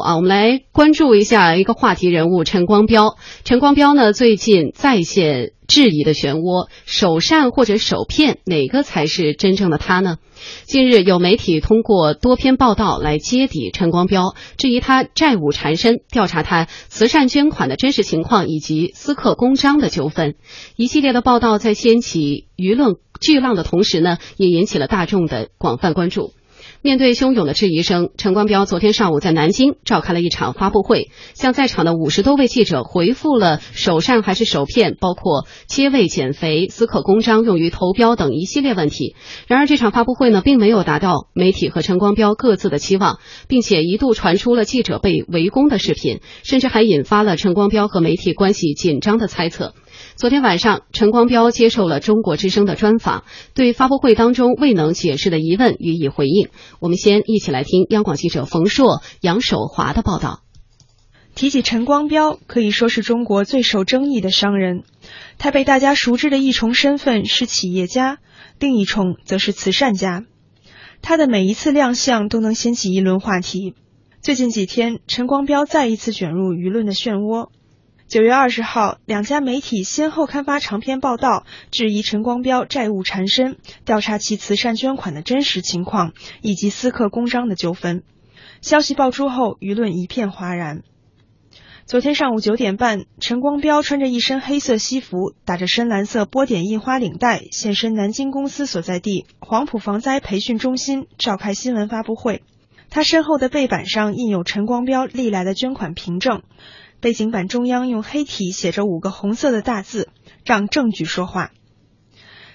啊，我们来关注一下一个话题人物陈光标。陈光标呢，最近再现质疑的漩涡，首善或者首骗，哪个才是真正的他呢？近日有媒体通过多篇报道来揭底陈光标，质疑他债务缠身，调查他慈善捐款的真实情况以及私刻公章的纠纷。一系列的报道在掀起舆论巨浪的同时呢，也引起了大众的广泛关注。面对汹涌的质疑声，陈光标昨天上午在南京召开了一场发布会，向在场的五十多位记者回复了首善还是首骗，包括切胃减肥、私刻公章用于投标等一系列问题。然而，这场发布会呢，并没有达到媒体和陈光标各自的期望，并且一度传出了记者被围攻的视频，甚至还引发了陈光标和媒体关系紧张的猜测。昨天晚上，陈光标接受了中国之声的专访，对发布会当中未能解释的疑问予以回应。我们先一起来听央广记者冯硕、杨守华的报道。提起陈光标，可以说是中国最受争议的商人。他被大家熟知的一重身份是企业家，另一重则是慈善家。他的每一次亮相都能掀起一轮话题。最近几天，陈光标再一次卷入舆论的漩涡。九月二十号，两家媒体先后刊发长篇报道，质疑陈光标债务缠身，调查其慈善捐款的真实情况以及私刻公章的纠纷。消息爆出后，舆论一片哗然。昨天上午九点半，陈光标穿着一身黑色西服，打着深蓝色波点印花领带，现身南京公司所在地黄埔防灾培训中心，召开新闻发布会。他身后的背板上印有陈光标历来的捐款凭证。背景板中央用黑体写着五个红色的大字：“让证据说话。”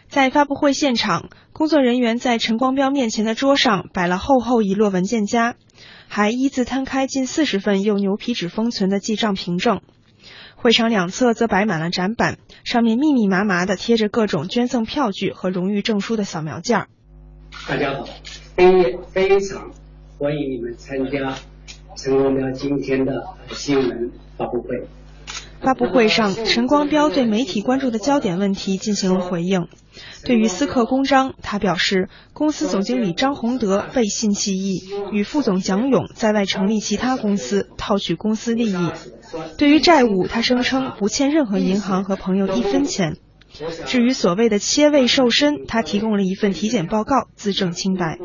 在发布会现场，工作人员在陈光标面前的桌上摆了厚厚一摞文件夹，还一字摊开近四十份用牛皮纸封存的记账凭证。会场两侧则摆满了展板，上面密密麻麻的贴着各种捐赠票据和荣誉证书的扫描件。大家好，非非常欢迎你们参加陈光标今天的新闻。发布会，发布会上，陈光标对媒体关注的焦点问题进行了回应。对于私刻公章，他表示，公司总经理张宏德背信弃义，与副总蒋勇在外成立其他公司，套取公司利益。对于债务，他声称不欠任何银行和朋友一分钱。至于所谓的切胃瘦身，他提供了一份体检报告，自证清白。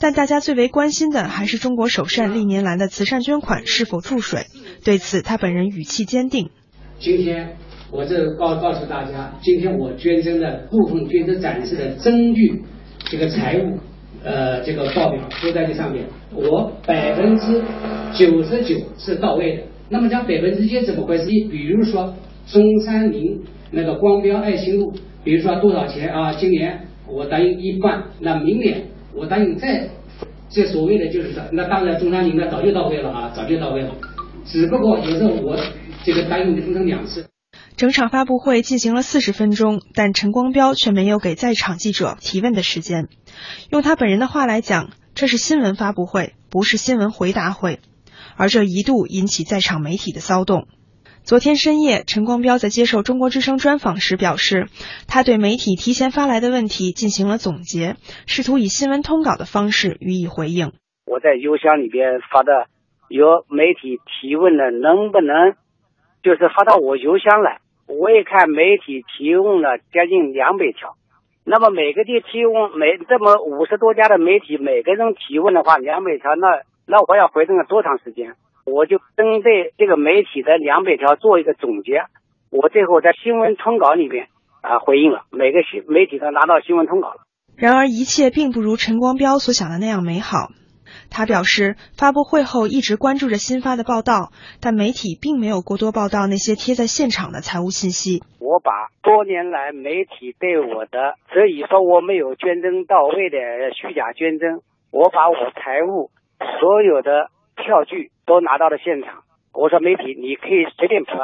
但大家最为关心的还是中国首善历年来的慈善捐款是否注水。对此，他本人语气坚定。今天我这告告诉大家，今天我捐赠的部分捐赠展示的证据，这个财务呃这个报表都在这上面，我百分之九十九是到位的。那么讲百分之一怎么回事？比如说中山陵那个光标爱心路，比如说多少钱啊？今年我答应一半，那明年。我答应再，这所谓的就是说，那当然中山陵呢早就到位了啊，早就到位了，只不过有时候我这个答应分成两次。整场发布会进行了四十分钟，但陈光标却没有给在场记者提问的时间。用他本人的话来讲，这是新闻发布会，不是新闻回答会，而这一度引起在场媒体的骚动。昨天深夜，陈光标在接受中国之声专访时表示，他对媒体提前发来的问题进行了总结，试图以新闻通稿的方式予以回应。我在邮箱里边发的，有媒体提问的，能不能就是发到我邮箱来？我一看媒体提问了将近两百条，那么每个地提问每这么五十多家的媒体，每个人提问的话两百条，那那我要回答了多长时间？我就针对这个媒体的两百条做一个总结，我最后在新闻通稿里边啊回应了，每个新媒体都拿到新闻通稿了。然而一切并不如陈光标所想的那样美好。他表示，发布会后一直关注着新发的报道，但媒体并没有过多报道那些贴在现场的财务信息。我把多年来媒体对我的所以说我没有捐赠到位的虚假捐赠，我把我财务所有的票据。都拿到了现场。我说媒体，你可以随便拍，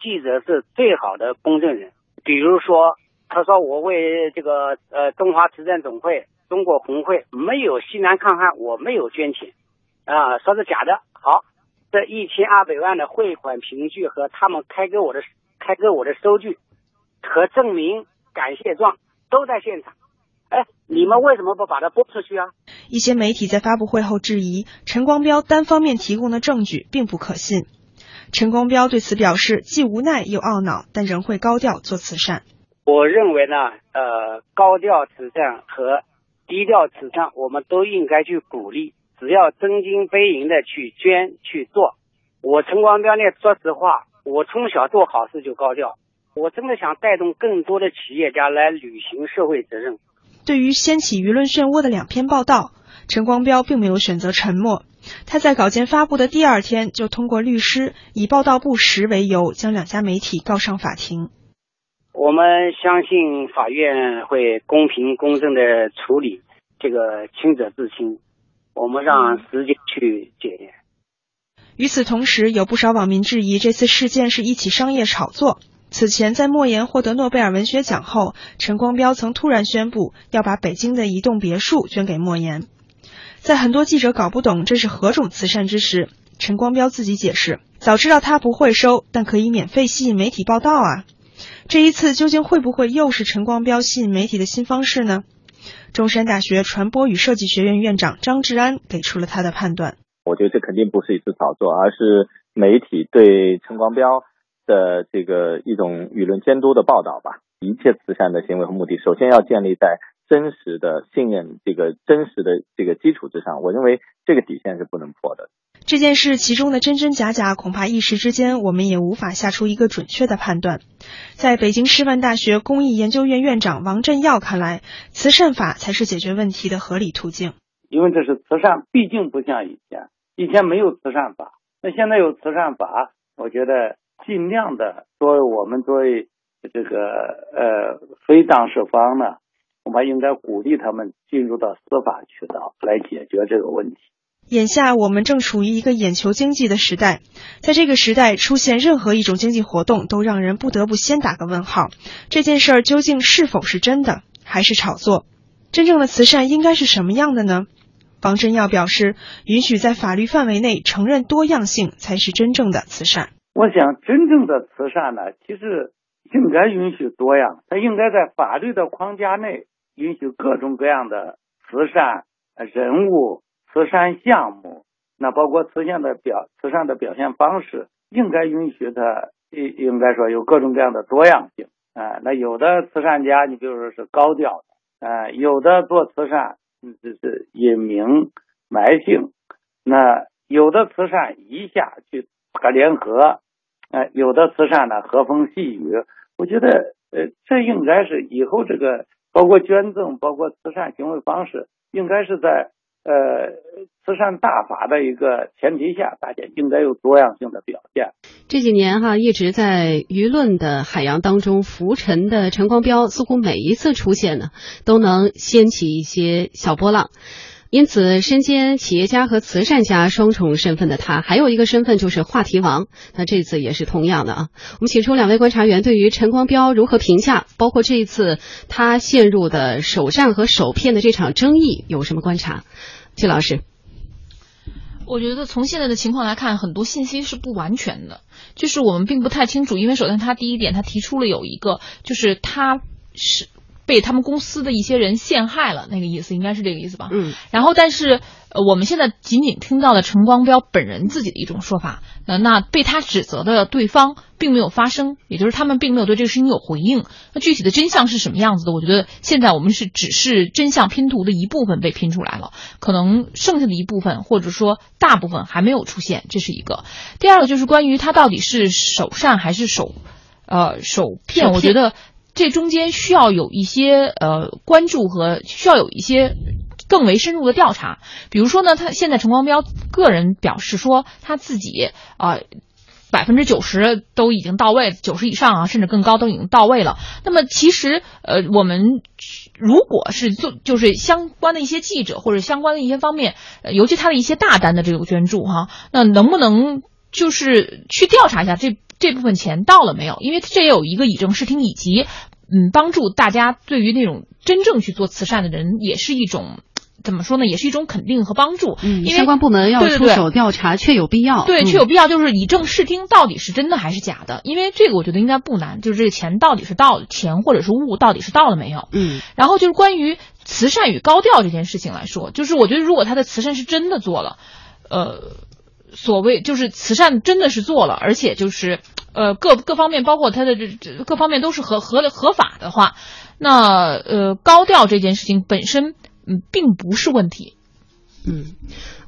记者是最好的公证人。比如说，他说我为这个呃中华慈善总会、中国红会没有西南抗旱，我没有捐钱啊，说是假的。好，这一千二百万的汇款凭据和他们开给我的开给我的收据和证明感谢状都在现场。哎，你们为什么不把它播出去啊？一些媒体在发布会后质疑陈光标单方面提供的证据并不可信。陈光标对此表示既无奈又懊恼，但仍会高调做慈善。我认为呢，呃，高调慈善和低调慈善，我们都应该去鼓励。只要真金白银的去捐去做。我陈光标呢，说实话，我从小做好事就高调。我真的想带动更多的企业家来履行社会责任。对于掀起舆论漩涡的两篇报道，陈光标并没有选择沉默。他在稿件发布的第二天，就通过律师以报道不实为由，将两家媒体告上法庭。我们相信法院会公平公正的处理这个清者自清。我们让时间去检验。与此同时，有不少网民质疑这次事件是一起商业炒作。此前，在莫言获得诺贝尔文学奖后，陈光标曾突然宣布要把北京的一栋别墅捐给莫言。在很多记者搞不懂这是何种慈善之时，陈光标自己解释：早知道他不会收，但可以免费吸引媒体报道啊。这一次究竟会不会又是陈光标吸引媒体的新方式呢？中山大学传播与设计学院院长张志安给出了他的判断。我觉得这肯定不是一次炒作，而是媒体对陈光标的这个一种舆论监督的报道吧。一切慈善的行为和目的，首先要建立在真实的信任这个真实的这个基础之上。我认为这个底线是不能破的。这件事其中的真真假假，恐怕一时之间我们也无法下出一个准确的判断。在北京师范大学公益研究院院长王振耀看来，慈善法才是解决问题的合理途径。因为这是慈善，毕竟不像以前，以前没有慈善法，那现在有慈善法，我觉得尽量的作为我们作为这个呃非当事方呢，我们应该鼓励他们进入到司法渠道来解决这个问题。眼下我们正处于一个眼球经济的时代，在这个时代出现任何一种经济活动，都让人不得不先打个问号：这件事儿究竟是否是真的，还是炒作？真正的慈善应该是什么样的呢？王真耀表示，允许在法律范围内承认多样性，才是真正的慈善。我想，真正的慈善呢，其实应该允许多样，它应该在法律的框架内允许各种各样的慈善人物。慈善项目，那包括慈善的表慈善的表现方式，应该允许它，应应该说有各种各样的多样性啊。那有的慈善家，你比如说是高调的，啊，有的做慈善，嗯，就是隐名埋姓，那有的慈善一下去大联合，有的慈善呢和风细雨。我觉得，呃，这应该是以后这个包括捐赠，包括慈善行为方式，应该是在。呃，慈善大法的一个前提下，大家应该有多样性的表现。这几年哈，一直在舆论的海洋当中浮沉的陈光标，似乎每一次出现呢，都能掀起一些小波浪。因此，身兼企业家和慈善家双重身份的他，还有一个身份就是话题王。那这次也是同样的啊。我们请出两位观察员，对于陈光标如何评价，包括这一次他陷入的首善和首骗的这场争议，有什么观察？季老师，我觉得从现在的情况来看，很多信息是不完全的，就是我们并不太清楚。因为首先，他第一点，他提出了有一个，就是他是被他们公司的一些人陷害了，那个意思应该是这个意思吧？嗯。然后，但是。呃，我们现在仅仅听到了陈光标本人自己的一种说法，那那被他指责的对方并没有发声，也就是他们并没有对这个事情有回应。那具体的真相是什么样子的？我觉得现在我们是只是真相拼图的一部分被拼出来了，可能剩下的一部分或者说大部分还没有出现，这是一个。第二个就是关于他到底是首善还是首，呃，首骗？我觉得这中间需要有一些呃关注和需要有一些。更为深入的调查，比如说呢，他现在陈光标个人表示说他自己啊百分之九十都已经到位，九十以上啊甚至更高都已经到位了。那么其实呃我们如果是做就是相关的一些记者或者相关的一些方面，尤其他的一些大单的这个捐助哈，那能不能就是去调查一下这这部分钱到了没有？因为这也有一个以正视听以及嗯帮助大家对于那种真正去做慈善的人也是一种。怎么说呢，也是一种肯定和帮助。嗯，因为相关部门要出手调查，确有必要。对，嗯确有必要，就是以正视听，到底是真的还是假的？因为这个我觉得应该不难，就是这个钱到底是到钱或者是物到底是到了没有？嗯然后就是关于慈善与高调这件事情来说，就是我觉得如果他的慈善是真的做了，呃，所谓就是慈善真的是做了，而且就是呃各各方面，包括他的这这各方面都是合合合法的话，那呃高调这件事情本身嗯并不是问题。嗯。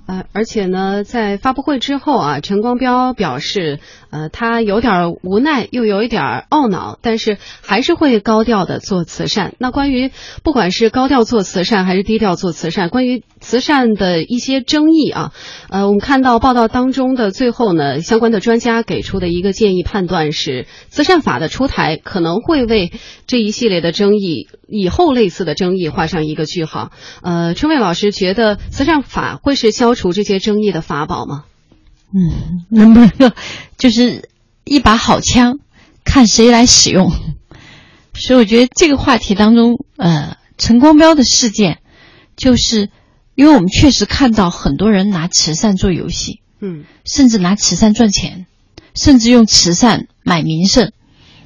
呃，而且呢，在发布会之后啊，陈光标表示，呃，他有点无奈，又有一点懊恼，但是还是会高调的做慈善。那关于不管是高调做慈善还是低调做慈善，关于慈善的一些争议啊，呃，我们看到报道当中的最后呢，相关的专家给出的一个建议判断是，慈善法的出台可能会为这一系列的争议以后类似的争议画上一个句号。呃，春卫老师觉得慈善法会是消除这些争议的法宝吗？嗯，能不能就是一把好枪，看谁来使用？所以我觉得这个话题当中，呃，陈光标的事件，就是因为我们确实看到很多人拿慈善做游戏，嗯甚至拿慈善赚钱，甚至用慈善买名声，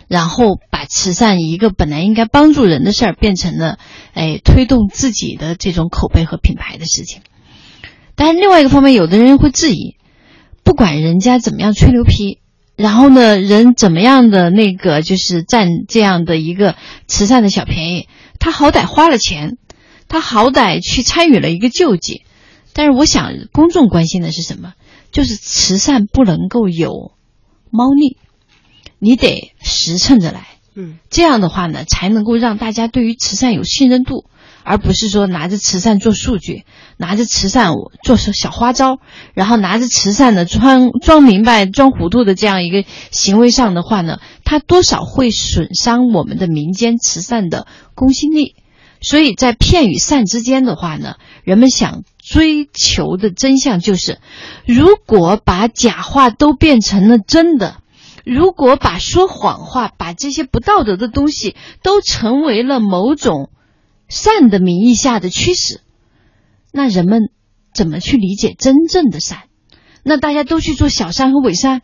然后把慈善一个本来应该帮助人的事儿，变成了哎推动自己的这种口碑和品牌的事情。但是另外一个方面，有的人会质疑，不管人家怎么样吹牛皮，然后呢，人怎么样的那个就是占这样的一个慈善的小便宜，他好歹花了钱，他好歹去参与了一个救济。但是我想，公众关心的是什么？就是慈善不能够有猫腻，你得实诚着来。嗯这样的话呢，才能够让大家对于慈善有信任度，而不是说拿着慈善做数据，拿着慈善做小小花招，然后拿着慈善呢装装明白、装糊涂的这样一个行为上的话呢，它多少会损伤我们的民间慈善的公信力。所以在骗与善之间的话呢，人们想追求的真相就是，如果把假话都变成了真的。如果把说谎话、把这些不道德的东西都成为了某种善的名义下的驱使，那人们怎么去理解真正的善？那大家都去做小善和伪善，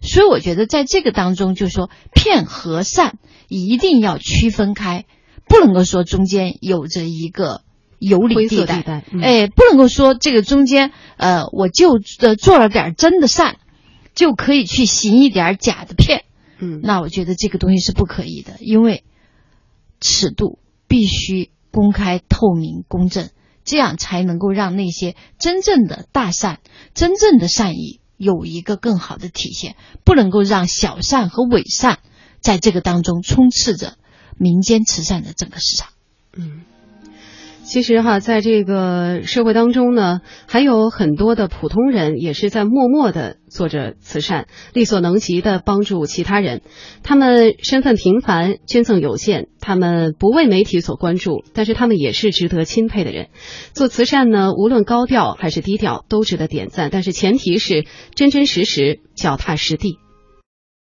所以我觉得在这个当中，就是说骗和善一定要区分开，不能够说中间有着一个有理地带，地带嗯哎，不能够说这个中间呃，我就呃做了点真的善。就可以去行一点假的骗，嗯那我觉得这个东西是不可以的，因为尺度必须公开、透明、公正，这样才能够让那些真正的大善、真正的善意有一个更好的体现，不能够让小善和伪善在这个当中充斥着民间慈善的整个市场。嗯。其实哈，在这个社会当中呢，还有很多的普通人也是在默默的做着慈善，力所能及的帮助其他人。他们身份平凡，捐赠有限，他们不为媒体所关注，但是他们也是值得钦佩的人。做慈善呢，无论高调还是低调，都值得点赞。但是前提是真真实实、脚踏实地。